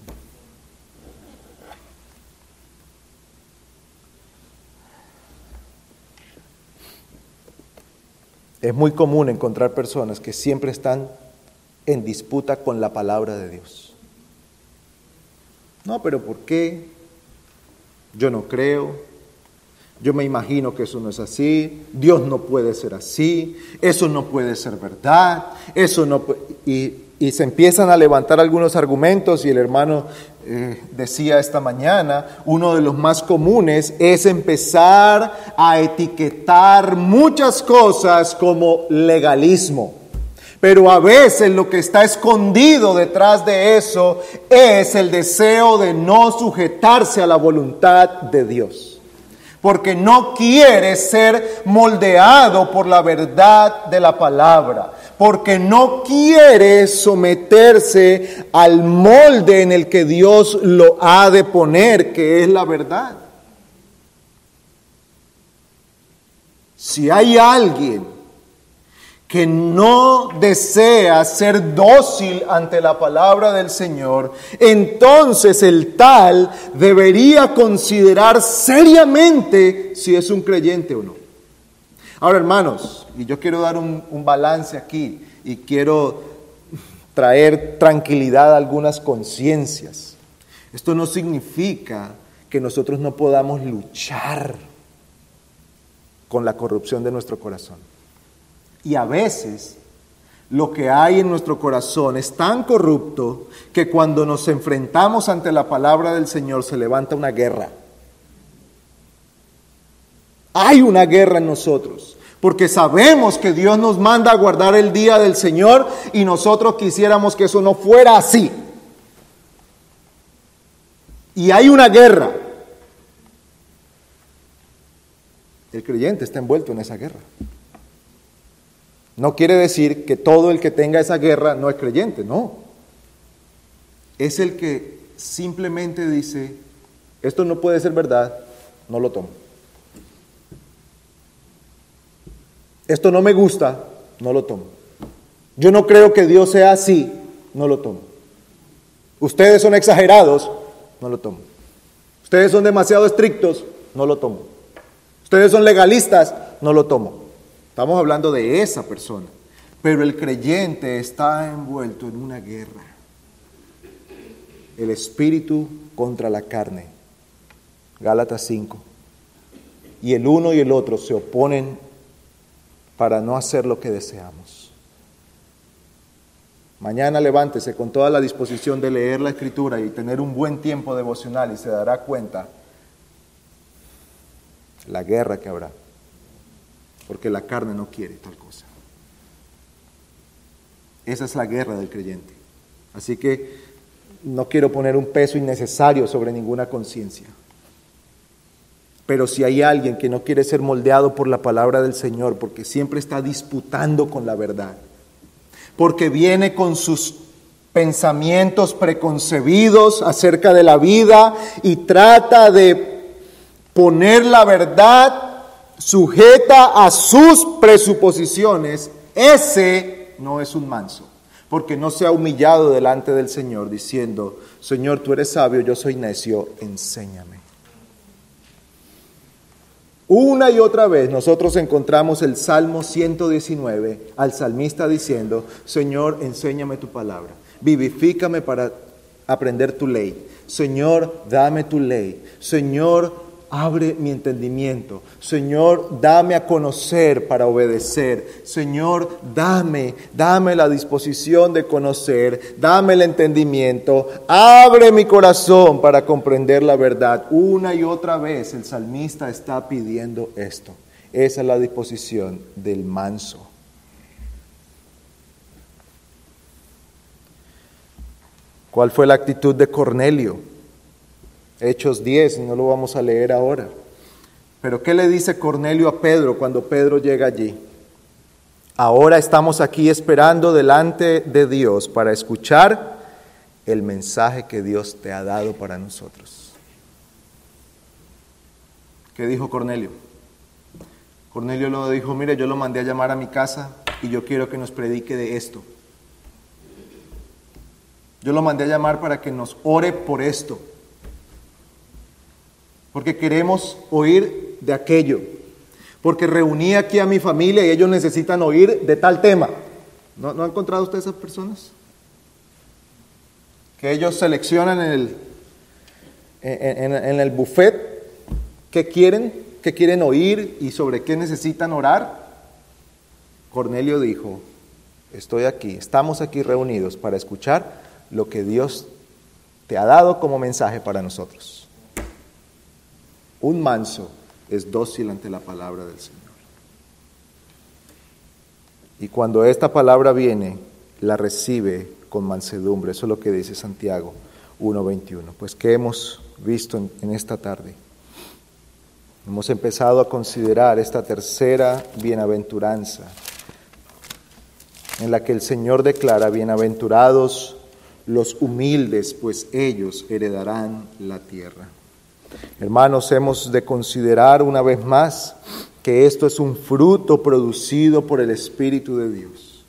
Es muy común encontrar personas que siempre están en disputa con la palabra de Dios. No, pero ¿por qué? Yo no creo. Yo me imagino que eso no es así, Dios no puede ser así, eso no puede ser verdad, eso no y, y, se empiezan a levantar algunos argumentos y el hermano eh, decía esta mañana, uno de los más comunes es empezar a etiquetar muchas cosas como legalismo. Pero a veces lo que está escondido detrás de eso es el deseo de no sujetarse a la voluntad de Dios. Porque no quiere ser moldeado por la verdad de la palabra. Porque no quiere someterse al molde en el que Dios lo ha de poner, que es la verdad. Si hay alguien que no desea ser dócil ante la palabra del Señor, entonces el tal debería considerar seriamente si es un creyente o no. Ahora, hermanos, y yo quiero dar un, balance aquí y quiero traer tranquilidad a algunas conciencias. Esto no significa que nosotros no podamos luchar con la corrupción de nuestro corazón. Y a veces lo que hay en nuestro corazón es tan corrupto que cuando nos enfrentamos ante la palabra del Señor se levanta una guerra. Hay una guerra en nosotros, porque sabemos que Dios nos manda a guardar el día del Señor y nosotros quisiéramos que eso no fuera así. Y hay una guerra. El creyente está envuelto en esa guerra. No quiere decir que todo el que tenga esa guerra no es creyente, no. Es el que simplemente dice, esto no puede ser verdad, no lo tomo. Esto no me gusta, no lo tomo. Yo no creo que Dios sea así, no lo tomo. Ustedes son exagerados, no lo tomo. Ustedes son demasiado estrictos, no lo tomo. Ustedes son legalistas, no lo tomo. Estamos hablando de esa persona. Pero el creyente está envuelto en una guerra. El espíritu contra la carne. Gálatas 5. Y el uno y el otro se oponen para no hacer lo que deseamos. Mañana levántese con toda la disposición de leer la escritura y tener un buen tiempo devocional y se dará cuenta la guerra que habrá porque la carne no quiere tal cosa. Esa es la guerra del creyente. Así que no quiero poner un peso innecesario sobre ninguna conciencia. Pero si hay alguien que no quiere ser moldeado por la palabra del Señor, porque siempre está disputando con la verdad, porque viene con sus pensamientos preconcebidos acerca de la vida y trata de poner la verdad sujeta a sus presuposiciones, ese no es un manso, porque no se ha humillado delante del Señor diciendo, Señor, tú eres sabio, yo soy necio, enséñame. Una y otra vez nosotros encontramos el Salmo 119 al salmista diciendo, Señor, enséñame tu palabra, vivifícame para aprender tu ley. Señor, dame tu ley. Señor, abre mi entendimiento. Señor, dame a conocer para obedecer. Señor, dame, dame la disposición de conocer, dame el entendimiento, abre mi corazón para comprender la verdad. Una y otra vez el salmista está pidiendo esto. Esa es la disposición del manso. ¿Cuál fue la actitud de Cornelio? Hechos 10, no lo vamos a leer ahora. Pero ¿qué le dice Cornelio a Pedro cuando Pedro llega allí? Ahora estamos aquí esperando delante de Dios para escuchar el mensaje que Dios te ha dado para nosotros. ¿Qué dijo Cornelio? Cornelio lo dijo, mire, yo lo mandé a llamar a mi casa y yo quiero que nos predique de esto. Yo lo mandé a llamar para que nos ore por esto porque queremos oír de aquello, porque reuní aquí a mi familia y ellos necesitan oír de tal tema. ¿No, ha encontrado usted esas personas? Que ellos seleccionan en el, en, el buffet que quieren ¿Qué quieren oír y sobre qué necesitan orar? Cornelio dijo, estoy aquí, estamos aquí reunidos para escuchar lo que Dios te ha dado como mensaje para nosotros. Un manso es dócil ante la palabra del Señor. Y cuando esta palabra viene, la recibe con mansedumbre. Eso es lo que dice Santiago 1.21. Pues ¿qué hemos visto en, en esta tarde? Hemos empezado a considerar esta tercera bienaventuranza en la que el Señor declara, bienaventurados los humildes, pues ellos heredarán la tierra. Hermanos, hemos de considerar una vez más que esto es un fruto producido por el Espíritu de Dios.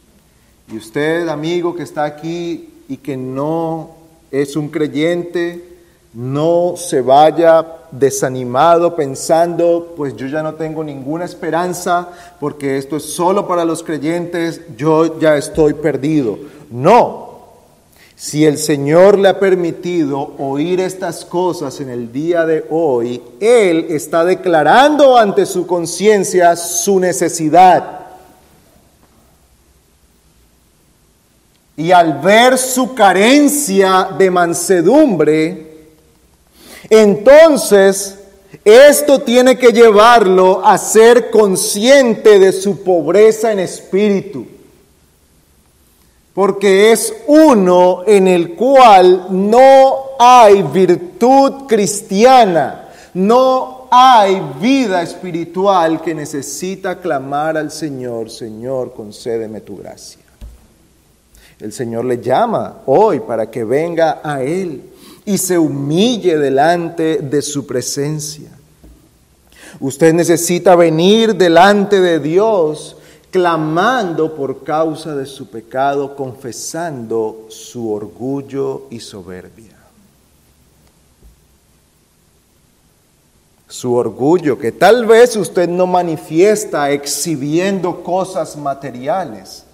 Y usted, amigo que está aquí y que no es un creyente, no se vaya desanimado pensando, pues yo ya no tengo ninguna esperanza porque esto es solo para los creyentes, yo ya estoy perdido. No, si el Señor le ha permitido oír estas cosas en el día de hoy, Él está declarando ante su conciencia su necesidad. Y al ver su carencia de mansedumbre, entonces esto tiene que llevarlo a ser consciente de su pobreza en espíritu porque es uno en el cual no hay virtud cristiana, no hay vida espiritual que necesita clamar al Señor, Señor, concédeme tu gracia. El Señor le llama hoy para que venga a Él y se humille delante de su presencia. Usted necesita venir delante de Dios clamando por causa de su pecado, confesando su orgullo y soberbia. Su orgullo que tal vez usted no manifiesta exhibiendo cosas materiales,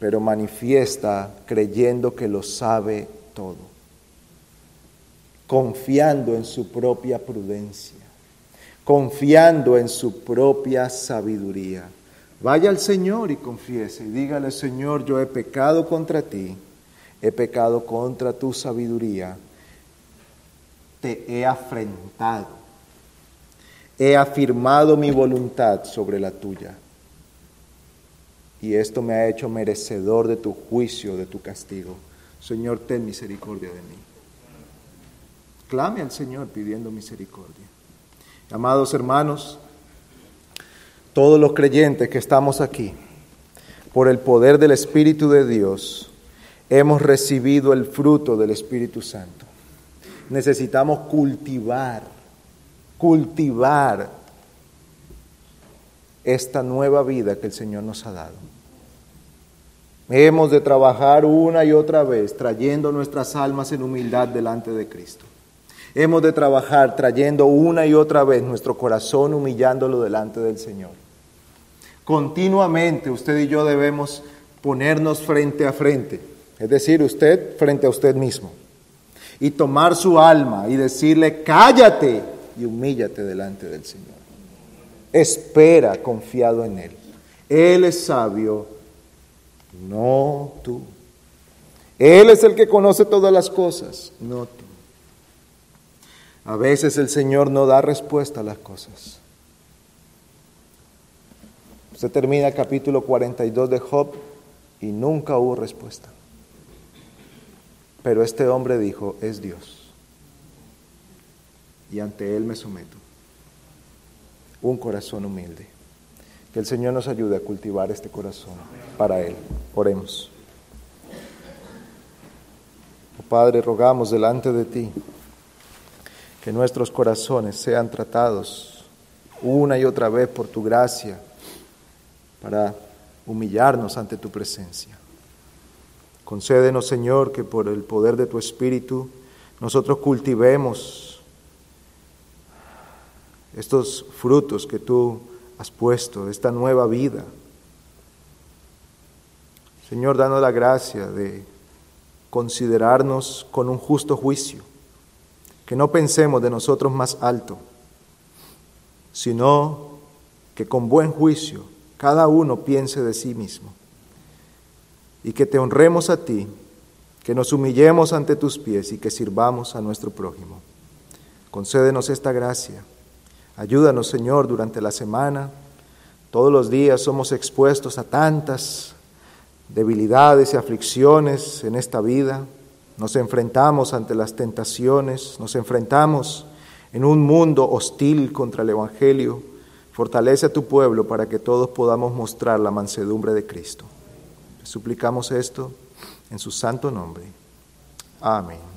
pero manifiesta creyendo que lo sabe todo, confiando en su propia prudencia, confiando en su propia sabiduría Vaya al Señor y confiese y dígale, Señor, yo he pecado contra ti, he pecado contra tu sabiduría, te he afrentado, he afirmado mi voluntad sobre la tuya. Y esto me ha hecho merecedor de tu juicio, de tu castigo. Señor, ten misericordia de mí. Clame al Señor pidiendo misericordia. Amados hermanos, todos los creyentes que estamos aquí, por el poder del Espíritu de Dios, hemos recibido el fruto del Espíritu Santo. Necesitamos cultivar, cultivar esta nueva vida que el Señor nos ha dado. Hemos de trabajar una y otra vez trayendo nuestras almas en humildad delante de Cristo. Hemos de trabajar trayendo una y otra vez nuestro corazón humillándolo delante del Señor. Continuamente usted y yo debemos ponernos frente a frente, es decir, usted frente a usted mismo, y tomar su alma y decirle, cállate y humíllate delante del Señor. Espera confiado en Él. Él es sabio, no tú. Él es el que conoce todas las cosas, no tú. A veces el Señor no da respuesta a las cosas. Usted termina el capítulo 42 de Job y nunca hubo respuesta. Pero este hombre dijo, es Dios. Y ante Él me someto. Un corazón humilde. Que el Señor nos ayude a cultivar este corazón para Él. Oremos. Oh Padre, rogamos delante de ti que nuestros corazones sean tratados una y otra vez por tu gracia para humillarnos ante tu presencia. Concédenos, Señor, que por el poder de tu Espíritu nosotros cultivemos estos frutos que tú has puesto, esta nueva vida. Señor, danos la gracia de considerarnos con un justo juicio, que no pensemos de nosotros más alto, sino que con buen juicio cada uno piense de sí mismo y que te honremos a ti, que nos humillemos ante tus pies y que sirvamos a nuestro prójimo. Concédenos esta gracia. Ayúdanos, Señor, durante la semana. Todos los días somos expuestos a tantas debilidades y aflicciones en esta vida. Nos enfrentamos ante las tentaciones, nos enfrentamos en un mundo hostil contra el Evangelio. Fortalece a tu pueblo para que todos podamos mostrar la mansedumbre de Cristo. Suplicamos esto en su santo nombre. Amén.